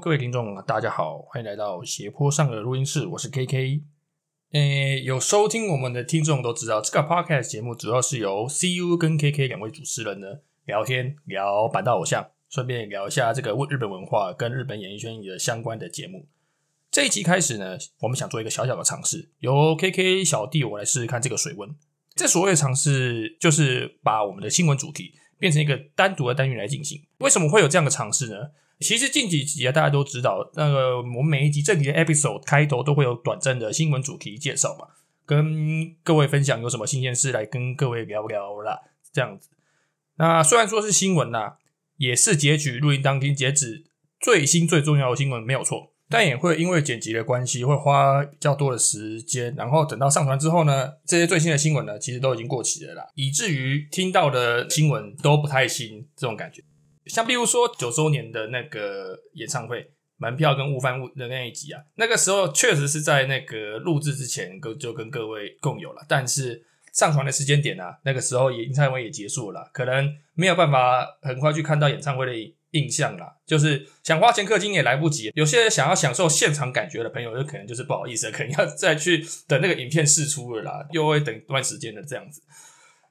各位听众，大家好，欢迎来到斜坡上的录音室，我是 KK。诶，有收听我们的听众都知道，这个 Podcast 节目主要是由 CU 跟 KK 两位主持人呢聊天聊板道偶像，顺便聊一下这个日本文化跟日本演艺圈的相关的节目。这一集开始呢，我们想做一个小小的尝试，由 KK 小弟我来试试看这个水温。这所谓的尝试，就是把我们的新闻主题变成一个单独的单元来进行。为什么会有这样的尝试呢？其实近几集啊，大家都知道，那个我们每一集正题的 episode 开头都会有短暂的新闻主题介绍嘛，跟各位分享有什么新鲜事来跟各位聊聊啦，这样子。那虽然说是新闻呐，也是截取录音当天截止最新最重要的新闻没有错，但也会因为剪辑的关系，会花比较多的时间，然后等到上传之后呢，这些最新的新闻呢，其实都已经过期了啦，以至于听到的新闻都不太新，这种感觉。像比如说九周年的那个演唱会门票跟误饭误的那一集啊，那个时候确实是在那个录制之前跟就跟各位共有了，但是上传的时间点啊，那个时候演唱会也结束了，可能没有办法很快去看到演唱会的印象啦，就是想花钱氪金也来不及。有些人想要享受现场感觉的朋友，就可能就是不好意思，可能要再去等那个影片释出了啦，又会等一段时间的这样子，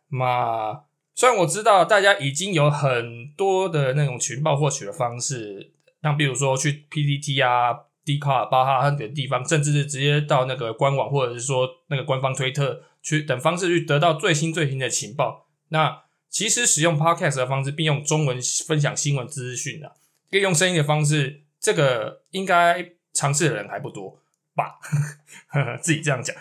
嘛。虽然我知道大家已经有很多的那种群报获取的方式，像比如说去 PPT 啊、d 卡、巴哈等地方，甚至是直接到那个官网或者是说那个官方推特去等方式去得到最新最新的情报。那其实使用 Podcast 的方式，并用中文分享新闻资讯啊，可以用声音的方式，这个应该尝试的人还不多吧？自己这样讲。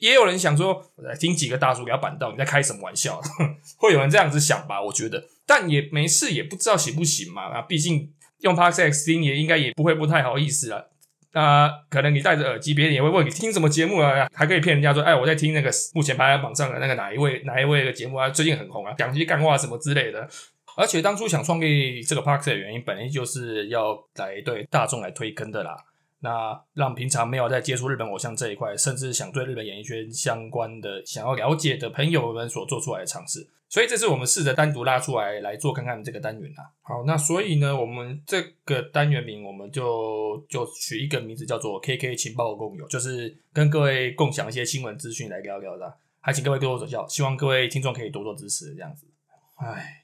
也有人想说，听几个大叔给他板到，你在开什么玩笑？会有人这样子想吧？我觉得，但也没事，也不知道行不行嘛。啊，毕竟用 Podcast 听也应该也不会不太好意思啊。那可能你戴着耳机，别人也会问你听什么节目啊？还可以骗人家说，哎，我在听那个目前排行榜上的那个哪一位哪一位的节目啊？最近很红啊，讲些干话什么之类的。而且当初想创立这个 Pax 的原因，本来就是要来对大众来推坑的啦。那让平常没有在接触日本偶像这一块，甚至想对日本演艺圈相关的想要了解的朋友们所做出来的尝试，所以这次我们试着单独拉出来来做看看这个单元啊。好，那所以呢，我们这个单元名我们就就取一个名字叫做 “KK 情报共有”，就是跟各位共享一些新闻资讯来聊聊的，还请各位多多指教，希望各位听众可以多多支持这样子。唉。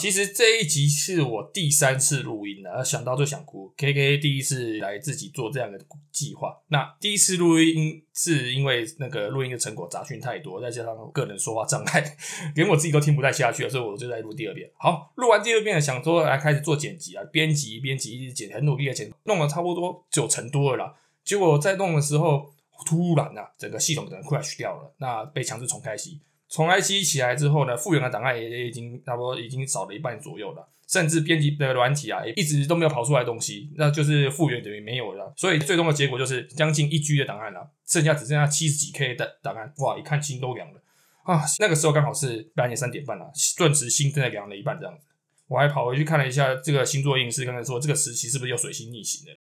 其实这一集是我第三次录音了，想到就想哭。K K 第一次来自己做这样的计划，那第一次录音是因为那个录音的成果杂讯太多，再加上个人说话障碍，连我自己都听不太下去了，所以我就在录第二遍。好，录完第二遍了，想说来开始做剪辑啊，编辑编辑一直剪，很努力的剪，弄了差不多九成多了啦。结果在弄的时候，突然啊，整个系统可能 crash 掉了，那被强制重开机。重来机起来之后呢，复原的档案也也已经差不多已经少了一半左右了，甚至编辑的软体啊也一直都没有跑出来东西，那就是复原等于没有了。所以最终的结果就是将近一 G 的档案了，剩下只剩下七十几 K 的档案。哇，一看心都凉了啊！那个时候刚好是半夜三点半了，顿时心真的凉了一半这样子。我还跑回去看了一下这个星座运势，刚才说这个时期是不是又水星逆行了？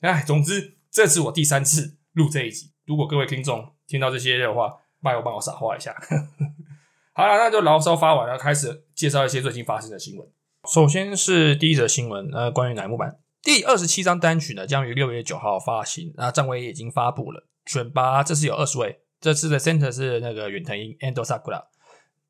哎，总之这是我第三次录这一集。如果各位听众听到这些的话，拜我帮我傻化一下。好了，那就牢骚发完了，开始介绍一些最近发生的新闻。首先是第一则新闻，呃，关于乃木坂第二十七张单曲呢，将于六月九号发行。那站位已经发布了，选拔这次有二十位，这次的 center 是那个远藤英 Endo Sakura。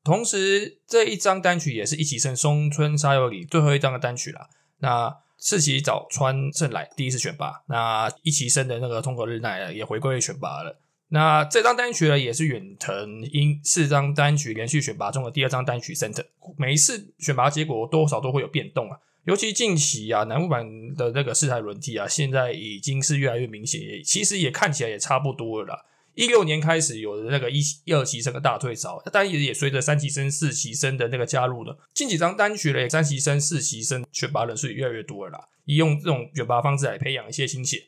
同时，这一张单曲也是一起生松村沙友里最后一张的单曲了。那赤崎早川胜来第一次选拔，那一起生的那个通过日奈也回归选拔了。那这张单曲呢，也是远藤英四张单曲连续选拔中的第二张单曲 center。每一次选拔结果多少都会有变动啊，尤其近期啊，南木版的那个四台轮替啊，现在已经是越来越明显，其实也看起来也差不多了啦。一六年开始有的那个一二期生的大退潮，但也也随着三期生、四期生的那个加入了，近几张单曲嘞，三期生、四期生选拔人数也越来越多了啦，以用这种选拔方式来培养一些新血。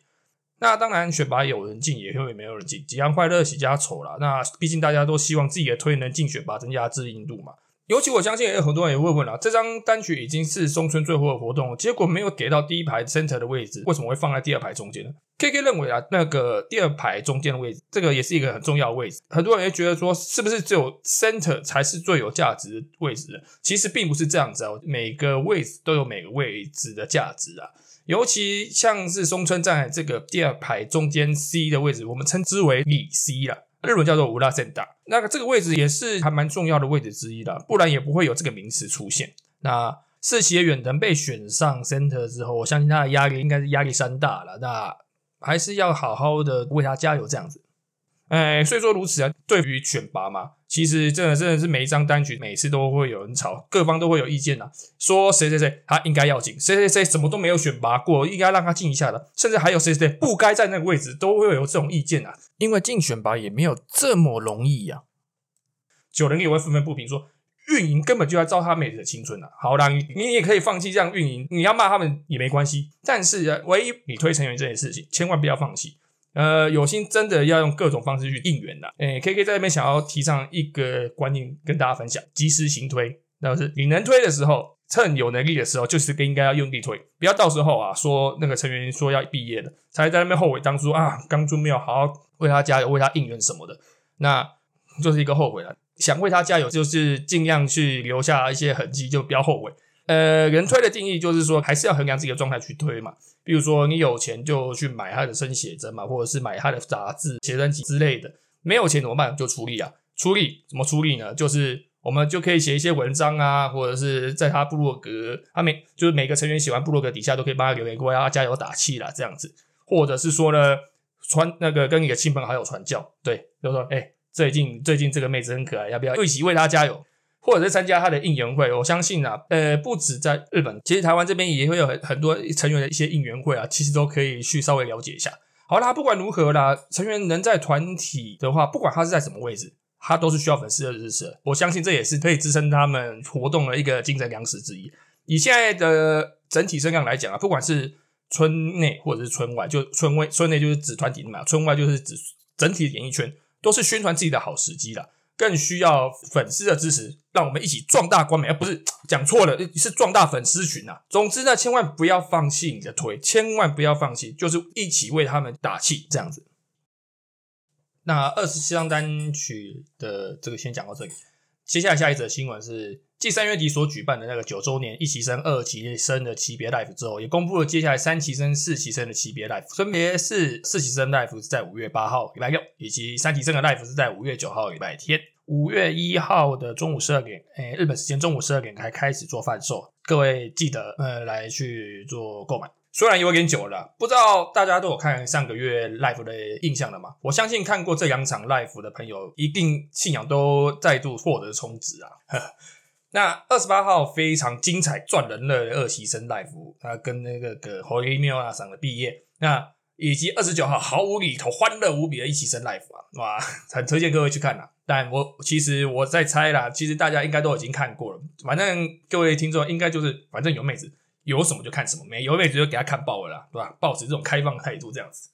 那当然，选拔有人进，也会没有人进，几样快乐，喜加丑啦。那毕竟大家都希望自己的推能进选拔，增加知名度嘛。尤其我相信也有很多人也问问了，这张单曲已经是松村最后的活动，结果没有给到第一排 center 的位置，为什么会放在第二排中间呢？K K 认为啊，那个第二排中间的位置，这个也是一个很重要的位置。很多人也觉得说，是不是只有 center 才是最有价值的位置？其实并不是这样子哦，每个位置都有每个位置的价值啊。尤其像是松村站这个第二排中间 C 的位置，我们称之为里 C 了。日本叫做乌拉森达，那个这个位置也是还蛮重要的位置之一的，不然也不会有这个名词出现。那世袭远藤被选上 center 之后，我相信他的压力应该是压力山大了，那还是要好好的为他加油这样子。哎，所以说如此啊，对于选拔嘛，其实真的真的是每一张单曲每次都会有人吵，各方都会有意见呐，说谁谁谁他应该要进，谁谁谁什么都没有选拔过，应该让他进一下的，甚至还有谁谁谁不该在那个位置，都会有这种意见啊。因为进选拔也没有这么容易呀。九人也会愤愤不平说，运营根本就在糟蹋妹子的青春呐。好啦，你你也可以放弃这样运营，你要骂他们也没关系，但是唯一你推成员这件事情，千万不要放弃。呃，有心真的要用各种方式去应援的。诶，K K 在那边想要提倡一个观念跟大家分享：及时行推。那是你能推的时候，趁有能力的时候，就是应该要用力推，不要到时候啊说那个成员说要毕业了，才在那边后悔当初啊当初没有好好为他加油、为他应援什么的，那就是一个后悔了。想为他加油，就是尽量去留下一些痕迹，就不要后悔。呃，人推的定义就是说，还是要衡量自己的状态去推嘛。比如说，你有钱就去买他的生写真嘛，或者是买他的杂志、写真集之类的。没有钱怎么办？就出力啊！出力怎么出力呢？就是我们就可以写一些文章啊，或者是在他部落格，他每就是每个成员写完部落格底下都可以帮他留言过来，加油打气啦，这样子。或者是说呢，传那个跟你的亲朋好友传教，对，就说哎，最近最近这个妹子很可爱，要不要一起为她加油？或者是参加他的应援会，我相信啊，呃，不止在日本，其实台湾这边也会有很很多成员的一些应援会啊，其实都可以去稍微了解一下。好啦，不管如何啦，成员能在团体的话，不管他是在什么位置，他都是需要粉丝的支持。我相信这也是可以支撑他们活动的一个精神粮食之一。以现在的整体声量来讲啊，不管是村内或者是村外，就村外村内就是指团体嘛，村外就是指整体演艺圈，都是宣传自己的好时机了。更需要粉丝的支持，让我们一起壮大官美，而不是讲错了，是壮大粉丝群啊！总之呢，千万不要放弃你的推，千万不要放弃，就是一起为他们打气，这样子。那二十七张单曲的这个先讲到这里，接下来下一则新闻是。继三月底所举办的那个九周年一期生、二期生的级别 life 之后，也公布了接下来三期生、四期生的级别 life，分别是四期生 life 是在五月八号礼拜六，以及三期生的 life 是在五月九号礼拜天。五月一号的中午十二点，诶，日本时间中午十二点才开始做贩售，各位记得呃来去做购买。虽然有点久了，不知道大家都有看上个月 live 的印象了吗？我相信看过这两场 live 的朋友，一定信仰都再度获得充值啊！那二十八号非常精彩、赚人的二期生 live，他跟那个个 Holy m i l 上的毕业，那以及二十九号毫无厘头、欢乐无比的一期生 live 啊，哇，很推荐各位去看啦。但我其实我在猜啦，其实大家应该都已经看过了。反正各位听众应该就是，反正有妹子有什么就看什么，没有妹子就给他看爆了啦，对吧？保持这种开放态度这样子。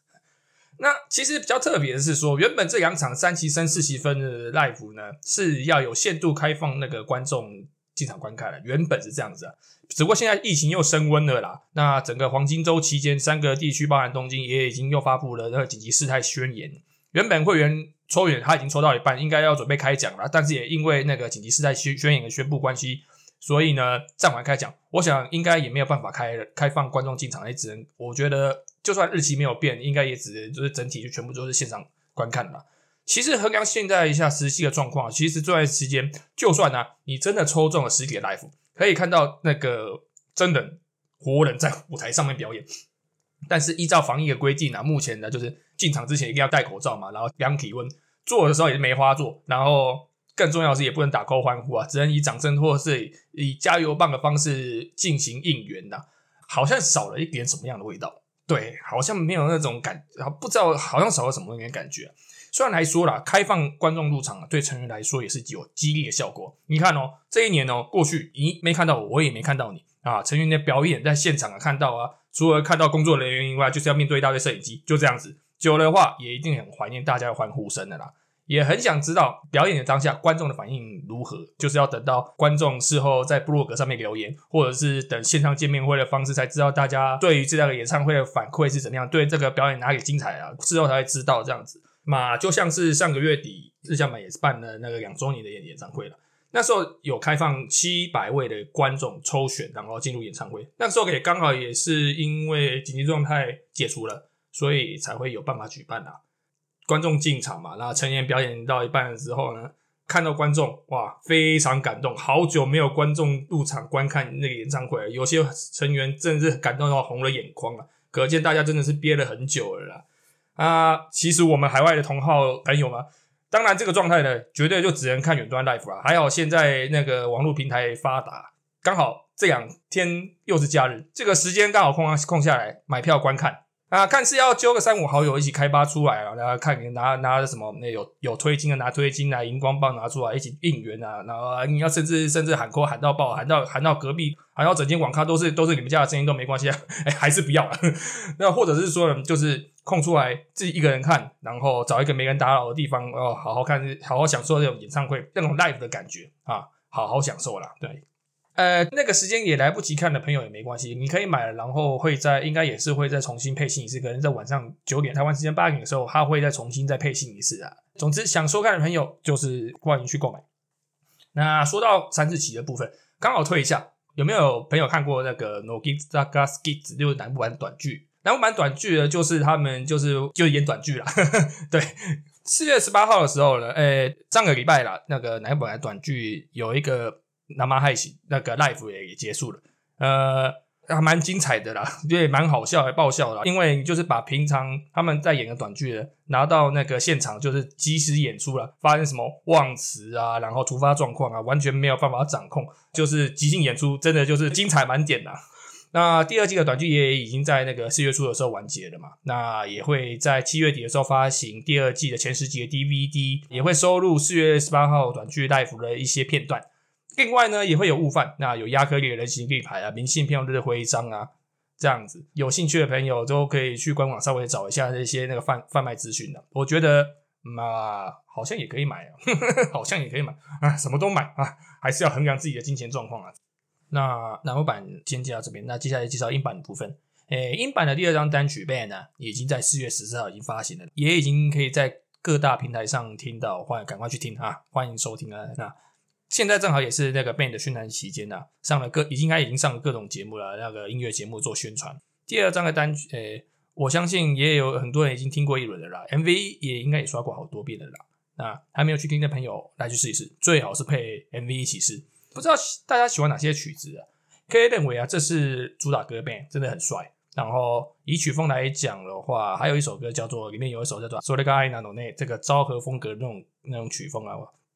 那其实比较特别的是说，原本这两场三期生、四期分的 live 呢，是要有限度开放那个观众进场观看的，原本是这样子啊。只不过现在疫情又升温了啦，那整个黄金周期间，三个地区包含东京也已经又发布了那个紧急事态宣言。原本会员抽远他已经抽到一半，应该要准备开奖了，但是也因为那个紧急事态宣宣言的宣布关系，所以呢暂缓开奖。我想应该也没有办法开开放观众进场，也只能我觉得。就算日期没有变，应该也只就是整体就全部都是线上观看了。其实衡量现在一下实际的状况，其实这段时间就算呢，你真的抽中了实体的 live，可以看到那个真人活人在舞台上面表演。但是依照防疫的规定呢，目前呢就是进场之前一定要戴口罩嘛，然后量体温，做的时候也是梅花做，然后更重要的是也不能打 call 欢呼啊，只能以掌声或者是以加油棒的方式进行应援呐，好像少了一点什么样的味道。对，好像没有那种感，不知道好像少了什么那感觉。虽然来说啦，开放观众入场对成员来说也是有激励的效果。你看哦，这一年哦过去，咦没看到我，我也没看到你啊。成员的表演在现场啊看到啊，除了看到工作人员以外，就是要面对一大堆摄影机，就这样子。久的话，也一定很怀念大家的欢呼声的啦。也很想知道表演的当下观众的反应如何，就是要等到观众事后在部落格上面留言，或者是等线上见面会的方式才知道大家对于这样的演唱会的反馈是怎么样，对这个表演哪里精彩啊，事后才会知道这样子。嘛，就像是上个月底日向版也是办了那个两周年的演演唱会了。那时候有开放七百位的观众抽选，然后进入演唱会。那时候也刚好也是因为紧急状态解除了，所以才会有办法举办啊。观众进场嘛，然后成员表演到一半的时候呢，看到观众哇，非常感动。好久没有观众入场观看那个演唱会，有些成员真的是感动到红了眼眶啊，可见大家真的是憋了很久了啦。啊，其实我们海外的同好朋友嘛。当然，这个状态呢，绝对就只能看远端 live 啊。还好现在那个网络平台发达，刚好这两天又是假日，这个时间刚好空空下来，买票观看啊。看是要揪个三五好友一起开发出来啊，然后看你拿拿什么那有有推金的拿推金啊，荧光棒拿出来一起应援啊。然后你要甚至甚至喊扣喊到爆，喊到喊到隔壁，喊到整间网咖都是都是你们家的声音都没关系啊。哎，还是不要了。那或者是说，就是。空出来自己一个人看，然后找一个没人打扰的地方，哦，好好看，好好享受这种演唱会那种 live 的感觉啊，好好享受啦。对，呃，那个时间也来不及看的朋友也没关系，你可以买了，然后会在应该也是会再重新配信一次，可能在晚上九点台湾时间八点的时候，他会再重新再配信一次啊。总之，想收看的朋友就是欢迎去购买。那说到三字旗的部分，刚好退一下，有没有朋友看过那个 Nogizaka Skits 就是南部版短剧？南部版短剧呢，就是他们就是就演短剧啦。对，四月十八号的时候呢，诶，上个礼拜啦，那个南部版短剧有一个南妈害喜那个 live 也也结束了，呃，还蛮精彩的啦，也蛮好笑，还爆笑啦。因为就是把平常他们在演的短剧的拿到那个现场，就是即时演出了，发生什么忘词啊，然后突发状况啊，完全没有办法掌控，就是即兴演出，真的就是精彩满点啦。那第二季的短剧也已经在那个四月初的时候完结了嘛？那也会在七月底的时候发行第二季的前十集的 DVD，也会收录四月十八号短剧 life 的一些片段。另外呢，也会有悟饭，那有亚克力的人形立牌啊、明信片的徽章啊，这样子。有兴趣的朋友都可以去官网稍微找一下这些那个贩贩卖资讯的。我觉得嘛，好像也可以买啊，好像也可以买啊，什么都买啊，还是要衡量自己的金钱状况啊。那南欧版先介绍这边，那接下来介绍英版的部分。诶，英版的第二张单曲《Band》呢，已经在四月十四号已经发行了，也已经可以在各大平台上听到，欢迎赶快去听啊！欢迎收听啊！那现在正好也是那个 Band 的宣传期间呐，上了各应该已经上了各种节目了，那个音乐节目做宣传。第二张的单曲，诶，我相信也有很多人已经听过一轮的啦，MV 也应该也刷过好多遍的啦。那还没有去听的朋友，来去试一试，最好是配 MV 一起试。不知道大家喜欢哪些曲子啊？可以认为啊，这是主打歌 band 真的很帅。然后以曲风来讲的话，还有一首歌叫做里面有一首叫做《So the guy n 那这个昭和风格那种那种曲风啊，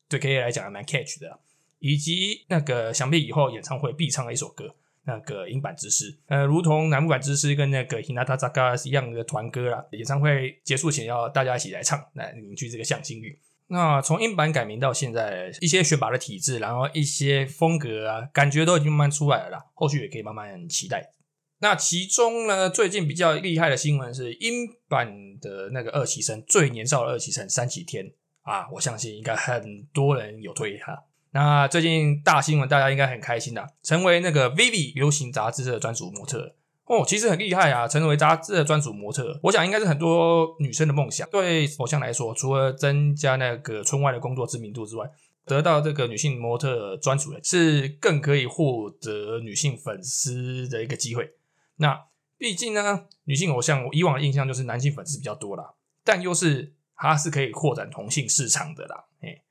对 K 来讲还蛮 catch 的。以及那个想必以后演唱会必唱的一首歌，那个英版之诗，呃，如同南部版之诗跟那个 Hinata Zaka 一样的团歌啦。演唱会结束前要大家一起来唱，来凝聚这个向心力。那从英版改名到现在，一些选拔的体制，然后一些风格啊，感觉都已经慢慢出来了啦。后续也可以慢慢期待。那其中呢，最近比较厉害的新闻是英版的那个二期生，最年少的二期生三崎天啊，我相信应该很多人有推他。那最近大新闻，大家应该很开心的，成为那个 Vivi 流行杂志的专属模特。哦，其实很厉害啊！成为杂志的专属模特，我想应该是很多女生的梦想。对偶像来说，除了增加那个村外的工作知名度之外，得到这个女性模特专属，是更可以获得女性粉丝的一个机会。那毕竟呢，女性偶像我以往的印象就是男性粉丝比较多啦，但又是它是可以扩展同性市场的啦。哎，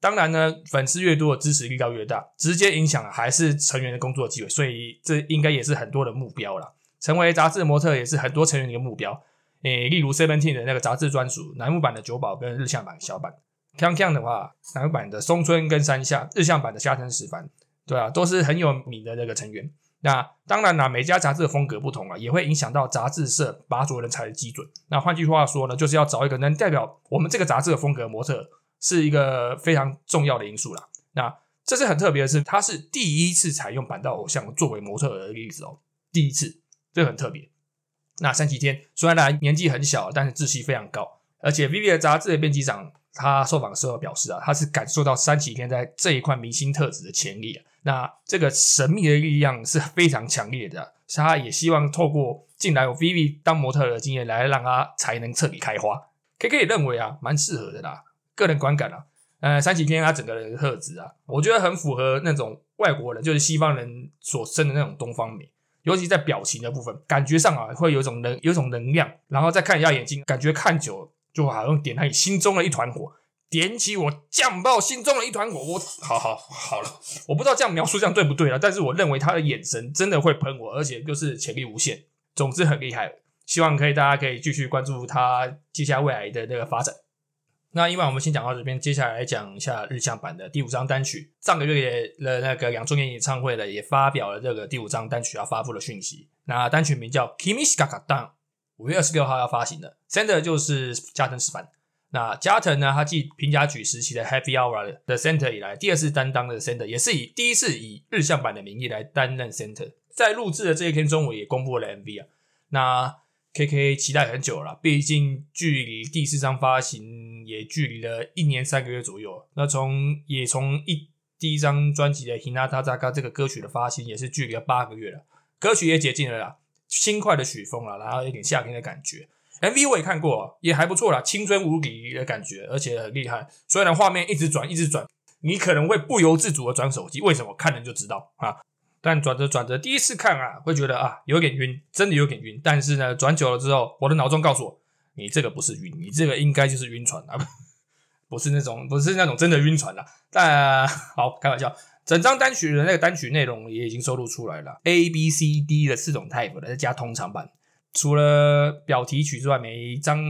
当然呢，粉丝越多，支持力道越大，直接影响还是成员的工作机会，所以这应该也是很多的目标了。成为杂志模特也是很多成员的一个目标。诶，例如 Seventeen 的那个杂志专属楠木版的九宝跟日向版小版，Kang Kang 的话，楠木版的松村跟山下，日向版的下藤石凡，对啊，都是很有名的那个成员。那当然啦，每家杂志的风格不同啊，也会影响到杂志社拔擢人才的基准。那换句话说呢，就是要找一个能代表我们这个杂志的风格模特。是一个非常重要的因素啦。那这是很特别的是，他是第一次采用板道偶像作为模特的例子哦，第一次，这很特别。那三崎天虽然年纪很小，但是志气非常高，而且 Vivi 的杂志的编辑长他受访的时候表示啊，他是感受到三崎天在这一块明星特质的潜力啊。那这个神秘的力量是非常强烈的，他也希望透过进来有 Vivi 当模特的经验来让他才能彻底开花。K K 也认为啊，蛮适合的啦。个人观感啊，呃，山崎天他整个人的特质啊，我觉得很符合那种外国人，就是西方人所生的那种东方美，尤其在表情的部分，感觉上啊，会有一种能，有一种能量。然后再看一下眼睛，感觉看久了就好像点他你心中的一团火。点起我酱爆心中的一团火，我好好好了，我不知道这样描述这样对不对啊？但是我认为他的眼神真的会喷我，而且就是潜力无限，总之很厉害。希望可以大家可以继续关注他接下来未来的那个发展。那因为我们先讲到这边，接下来讲一下日向版的第五张单曲。上个月的那个两周年演唱会呢，也发表了这个第五张单曲要发布的讯息。那单曲名叫《Kimishikaka Dan》，五月二十六号要发行的。Center 就是加藤史帆。那加藤呢？他继平甲举时期的 Happy Hour 的 Center 以来，第二次担当的 Center，也是以第一次以日向版的名义来担任 Center。在录制的这一天中午，也公布了 MV 啊。那 KK 期待很久了，毕竟距离第四张发行也距离了一年三个月左右。那从也从一第一张专辑的 Hinata Zaka 这个歌曲的发行，也是距离了八个月了。歌曲也解禁了啦，轻快的曲风了，然后有点夏天的感觉。MV 我也看过，也还不错啦，青春无敌的感觉，而且很厉害。虽然画面一直转，一直转，你可能会不由自主的转手机，为什么？看人就知道啊。但转着转着，第一次看啊，会觉得啊有点晕，真的有点晕。但是呢，转久了之后，我的脑中告诉我，你这个不是晕，你这个应该就是晕船啊，不是那种，不是那种真的晕船啦。但好开玩笑，整张单曲的那个单曲内容也已经收录出来了，A B C D 的四种 type 的，加通常版。除了表题曲之外，每一张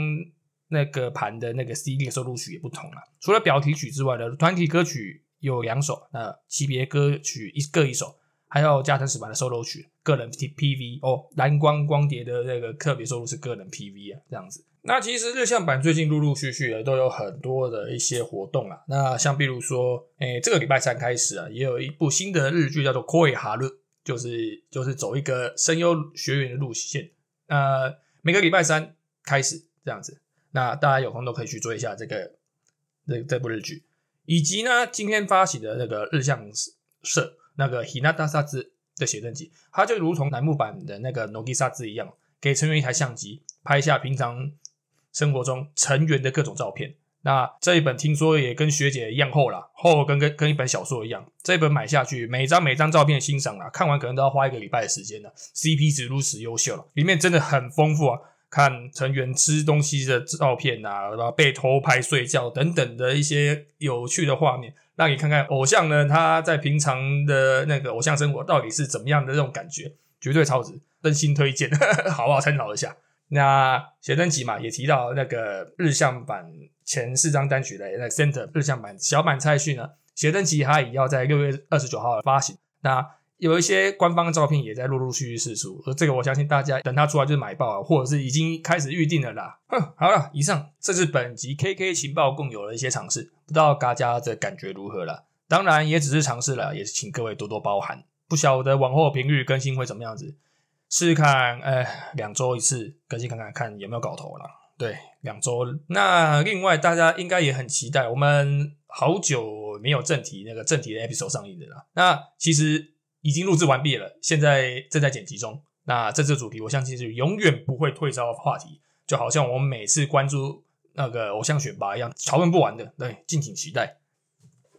那个盘的那个 CD 收录曲也不同了。除了表题曲之外的团体歌曲有两首，那级别歌曲一各一首，还有加藤史版的收录曲，个人 PV 哦，蓝光光碟的那个特别收录是个人 PV 啊，这样子。那其实日向版最近陆陆续续的都有很多的一些活动啊。那像比如说，诶，这个礼拜三开始啊，也有一部新的日剧叫做《Koi Haru》，就是就是走一个声优学员的路线。呃，每个礼拜三开始这样子，那大家有空都可以去追一下这个这这部日剧，以及呢今天发行的那个日向社那个 Hinata 萨兹的写真集，它就如同楠木版的那个 Nogi 萨兹一样，给成员一台相机，拍下平常生活中成员的各种照片。那这一本听说也跟学姐一样厚了，厚跟跟跟一本小说一样。这一本买下去，每张每张照片欣赏啊，看完可能都要花一个礼拜的时间了。CP 值如此优秀了，里面真的很丰富啊，看成员吃东西的照片啊，然后被偷拍睡觉等等的一些有趣的画面，让你看看偶像呢他在平常的那个偶像生活到底是怎么样的这种感觉，绝对超值，真心推荐，好不好参考一下？那写真集嘛，也提到那个日向版。前四张单曲的那 Center 日向版小版蔡旭呢，写真集它也要在六月二十九号发行。那有一些官方照片也在陆陆续续释出，而这个我相信大家等它出来就是买爆，或者是已经开始预定了啦。哼，好了，以上这是本集 KK 情报共有的一些尝试，不知道大家的感觉如何了？当然也只是尝试了，也是请各位多多包涵。不晓得往后频率更新会怎么样子，试试看，哎，两周一次更新看看，看有没有搞头了。对，两周。那另外，大家应该也很期待，我们好久没有正题那个正题的 episode 上映的了。那其实已经录制完毕了，现在正在剪辑中。那这次主题，我相信是永远不会退烧的话题，就好像我们每次关注那个偶像选拔一样，讨论不完的。对，敬请期待。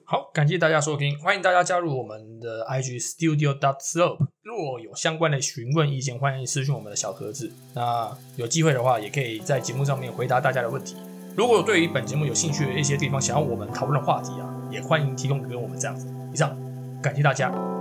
好，感谢大家收听，欢迎大家加入我们的 IG Studio Dot Slope。若有相关的询问意见，欢迎私讯我们的小盒子。那有机会的话，也可以在节目上面回答大家的问题。如果对于本节目有兴趣的一些地方，想要我们讨论的话题啊，也欢迎提供给我们这样子。以上，感谢大家。